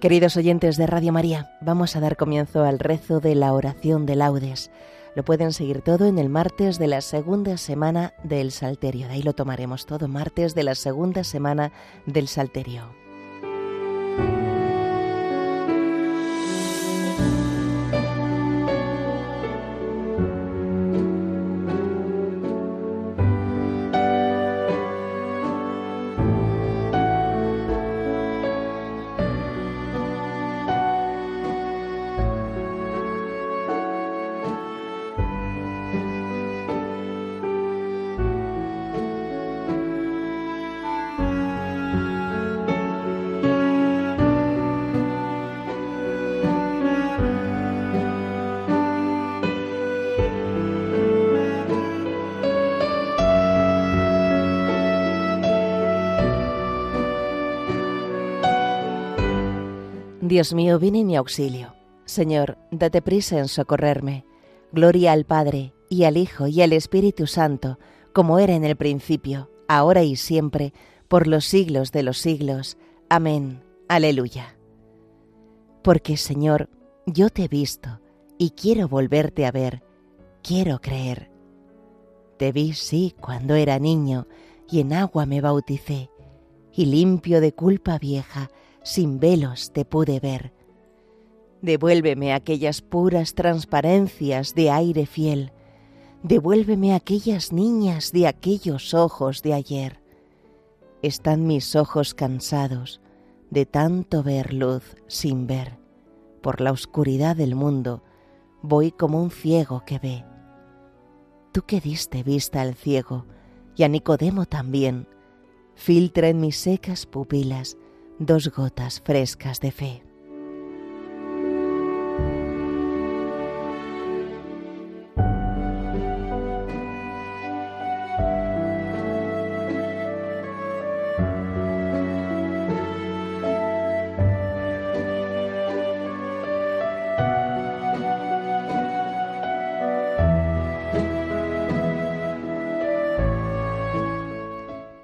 Queridos oyentes de Radio María, vamos a dar comienzo al rezo de la oración de laudes. Lo pueden seguir todo en el martes de la segunda semana del Salterio. De ahí lo tomaremos todo, martes de la segunda semana del Salterio. Dios mío, ven en mi auxilio. Señor, date prisa en socorrerme. Gloria al Padre, y al Hijo, y al Espíritu Santo, como era en el principio, ahora y siempre, por los siglos de los siglos. Amén. Aleluya. Porque, Señor, yo te he visto, y quiero volverte a ver, quiero creer. Te vi, sí, cuando era niño, y en agua me bauticé, y limpio de culpa vieja, sin velos te pude ver. Devuélveme aquellas puras transparencias de aire fiel, devuélveme aquellas niñas de aquellos ojos de ayer. Están mis ojos cansados de tanto ver luz sin ver. Por la oscuridad del mundo voy como un ciego que ve. Tú que diste vista al ciego y a Nicodemo también, filtra en mis secas pupilas dos gotas frescas de fe.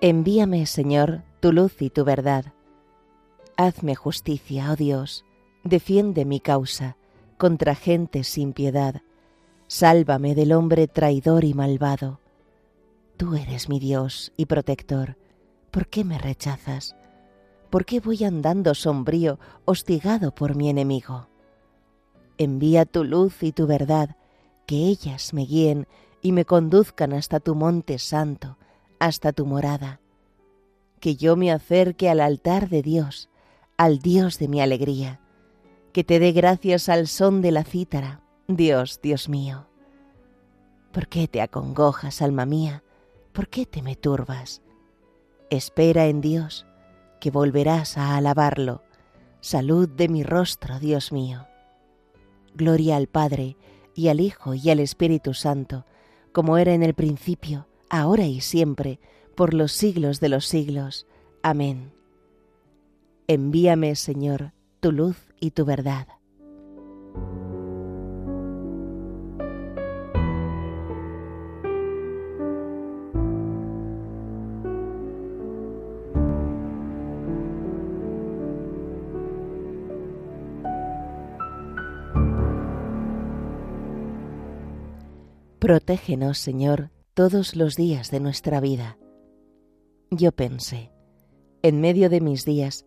Envíame, Señor, tu luz y tu verdad Hazme justicia, oh Dios, defiende mi causa contra gente sin piedad, sálvame del hombre traidor y malvado. Tú eres mi Dios y protector, ¿por qué me rechazas? ¿Por qué voy andando sombrío, hostigado por mi enemigo? Envía tu luz y tu verdad, que ellas me guíen y me conduzcan hasta tu monte santo, hasta tu morada. Que yo me acerque al altar de Dios, al Dios de mi alegría, que te dé gracias al son de la cítara, Dios, Dios mío. ¿Por qué te acongojas, alma mía? ¿Por qué te me turbas? Espera en Dios, que volverás a alabarlo. Salud de mi rostro, Dios mío. Gloria al Padre, y al Hijo, y al Espíritu Santo, como era en el principio, ahora y siempre, por los siglos de los siglos. Amén. Envíame, Señor, tu luz y tu verdad. Protégenos, Señor, todos los días de nuestra vida. Yo pensé, en medio de mis días,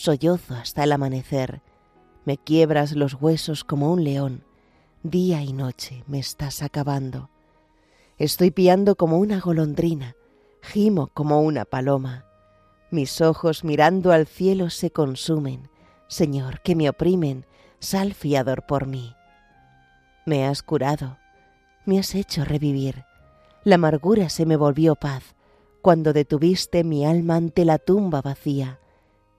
sollozo hasta el amanecer, me quiebras los huesos como un león, día y noche me estás acabando. Estoy piando como una golondrina, gimo como una paloma. Mis ojos mirando al cielo se consumen, Señor, que me oprimen, sal fiador por mí. Me has curado, me has hecho revivir, La amargura se me volvió paz cuando detuviste mi alma ante la tumba vacía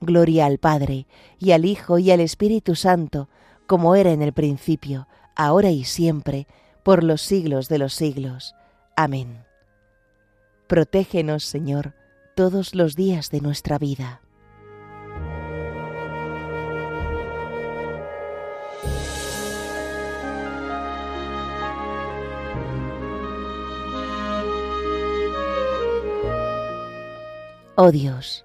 Gloria al Padre, y al Hijo, y al Espíritu Santo, como era en el principio, ahora y siempre, por los siglos de los siglos. Amén. Protégenos, Señor, todos los días de nuestra vida. Oh Dios,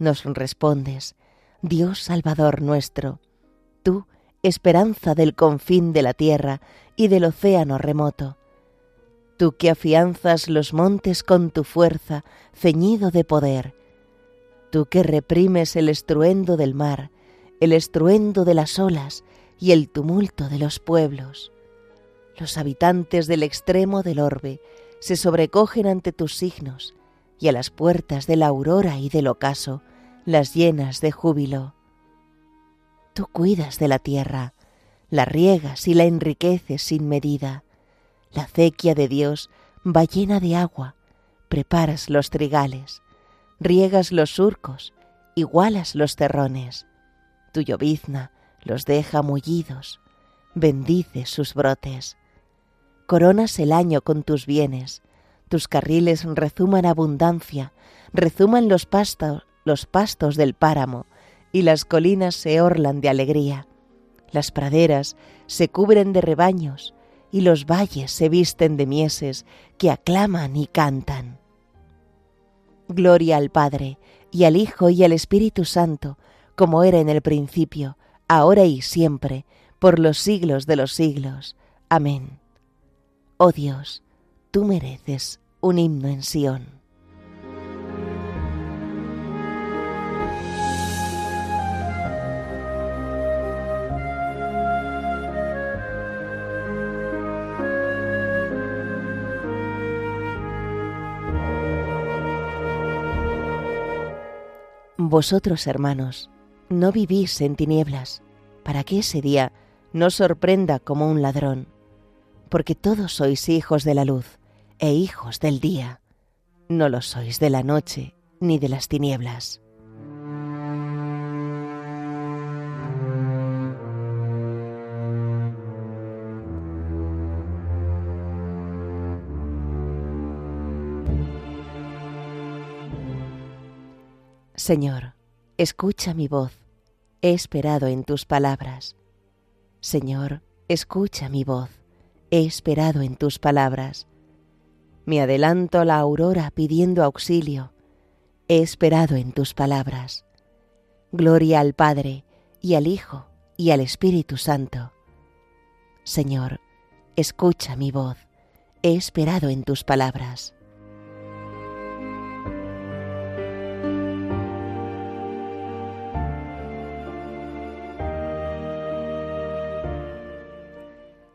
nos respondes, Dios Salvador nuestro, tú, esperanza del confín de la tierra y del océano remoto, tú que afianzas los montes con tu fuerza, ceñido de poder, tú que reprimes el estruendo del mar, el estruendo de las olas y el tumulto de los pueblos. Los habitantes del extremo del orbe se sobrecogen ante tus signos, y a las puertas de la aurora y del ocaso las llenas de júbilo. Tú cuidas de la tierra, la riegas y la enriqueces sin medida. La acequia de Dios va llena de agua, preparas los trigales, riegas los surcos, igualas los terrones. Tu llovizna los deja mullidos, bendice sus brotes. Coronas el año con tus bienes, tus carriles rezuman abundancia, rezuman los pastos, los pastos del páramo y las colinas se orlan de alegría. Las praderas se cubren de rebaños y los valles se visten de mieses que aclaman y cantan. Gloria al Padre, y al Hijo, y al Espíritu Santo, como era en el principio, ahora y siempre, por los siglos de los siglos. Amén. Oh Dios, tú mereces un himno en Sión. Vosotros, hermanos, no vivís en tinieblas, para que ese día no sorprenda como un ladrón, porque todos sois hijos de la luz e hijos del día, no lo sois de la noche ni de las tinieblas. Señor, escucha mi voz, he esperado en tus palabras. Señor, escucha mi voz, he esperado en tus palabras. Me adelanto la aurora pidiendo auxilio, he esperado en tus palabras. Gloria al Padre, y al Hijo, y al Espíritu Santo. Señor, escucha mi voz, he esperado en tus palabras.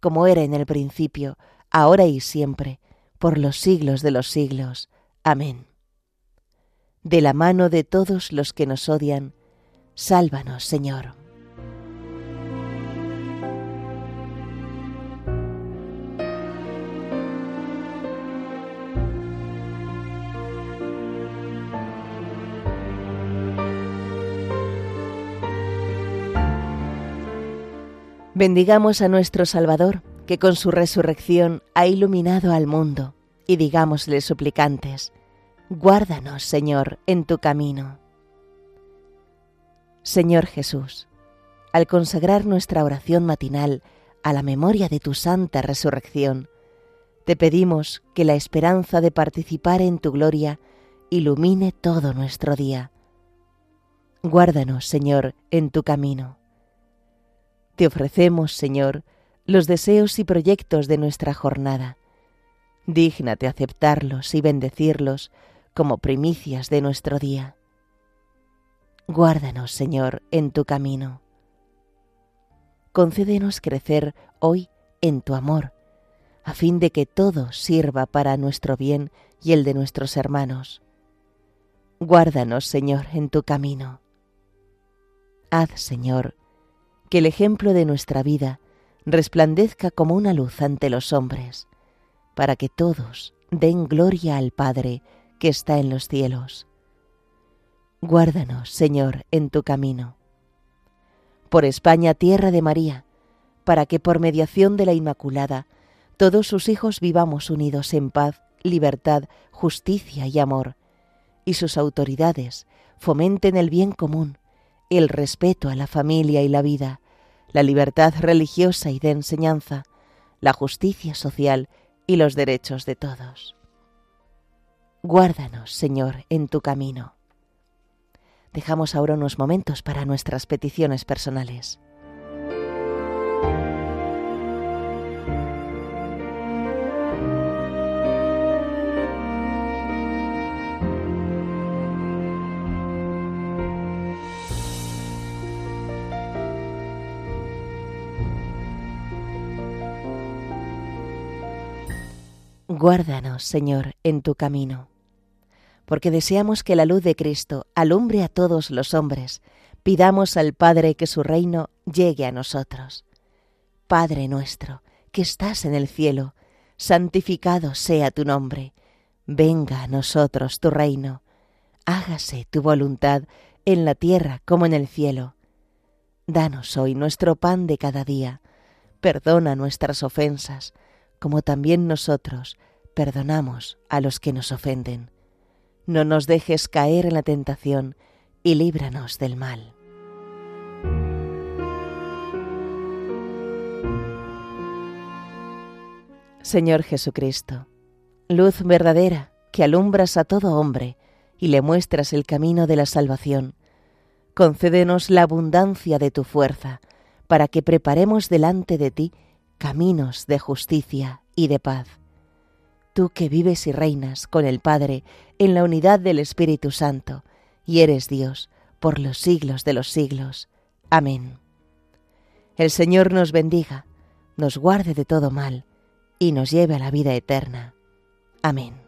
como era en el principio, ahora y siempre, por los siglos de los siglos. Amén. De la mano de todos los que nos odian, sálvanos, Señor. Bendigamos a nuestro Salvador, que con su resurrección ha iluminado al mundo, y digámosle suplicantes, Guárdanos, Señor, en tu camino. Señor Jesús, al consagrar nuestra oración matinal a la memoria de tu santa resurrección, te pedimos que la esperanza de participar en tu gloria ilumine todo nuestro día. Guárdanos, Señor, en tu camino. Te ofrecemos, Señor, los deseos y proyectos de nuestra jornada. Dígnate aceptarlos y bendecirlos como primicias de nuestro día. Guárdanos, Señor, en tu camino. Concédenos crecer hoy en tu amor, a fin de que todo sirva para nuestro bien y el de nuestros hermanos. Guárdanos, Señor, en tu camino. Haz, Señor, que el ejemplo de nuestra vida resplandezca como una luz ante los hombres, para que todos den gloria al Padre que está en los cielos. Guárdanos, Señor, en tu camino. Por España, tierra de María, para que por mediación de la Inmaculada todos sus hijos vivamos unidos en paz, libertad, justicia y amor, y sus autoridades fomenten el bien común el respeto a la familia y la vida, la libertad religiosa y de enseñanza, la justicia social y los derechos de todos. Guárdanos, Señor, en tu camino. Dejamos ahora unos momentos para nuestras peticiones personales. Guárdanos, Señor, en tu camino, porque deseamos que la luz de Cristo alumbre a todos los hombres. Pidamos al Padre que su reino llegue a nosotros. Padre nuestro, que estás en el cielo, santificado sea tu nombre. Venga a nosotros tu reino. Hágase tu voluntad en la tierra como en el cielo. Danos hoy nuestro pan de cada día. Perdona nuestras ofensas, como también nosotros perdonamos a los que nos ofenden. No nos dejes caer en la tentación y líbranos del mal. Señor Jesucristo, luz verdadera que alumbras a todo hombre y le muestras el camino de la salvación, concédenos la abundancia de tu fuerza, para que preparemos delante de ti caminos de justicia y de paz tú que vives y reinas con el Padre en la unidad del Espíritu Santo, y eres Dios por los siglos de los siglos. Amén. El Señor nos bendiga, nos guarde de todo mal, y nos lleve a la vida eterna. Amén.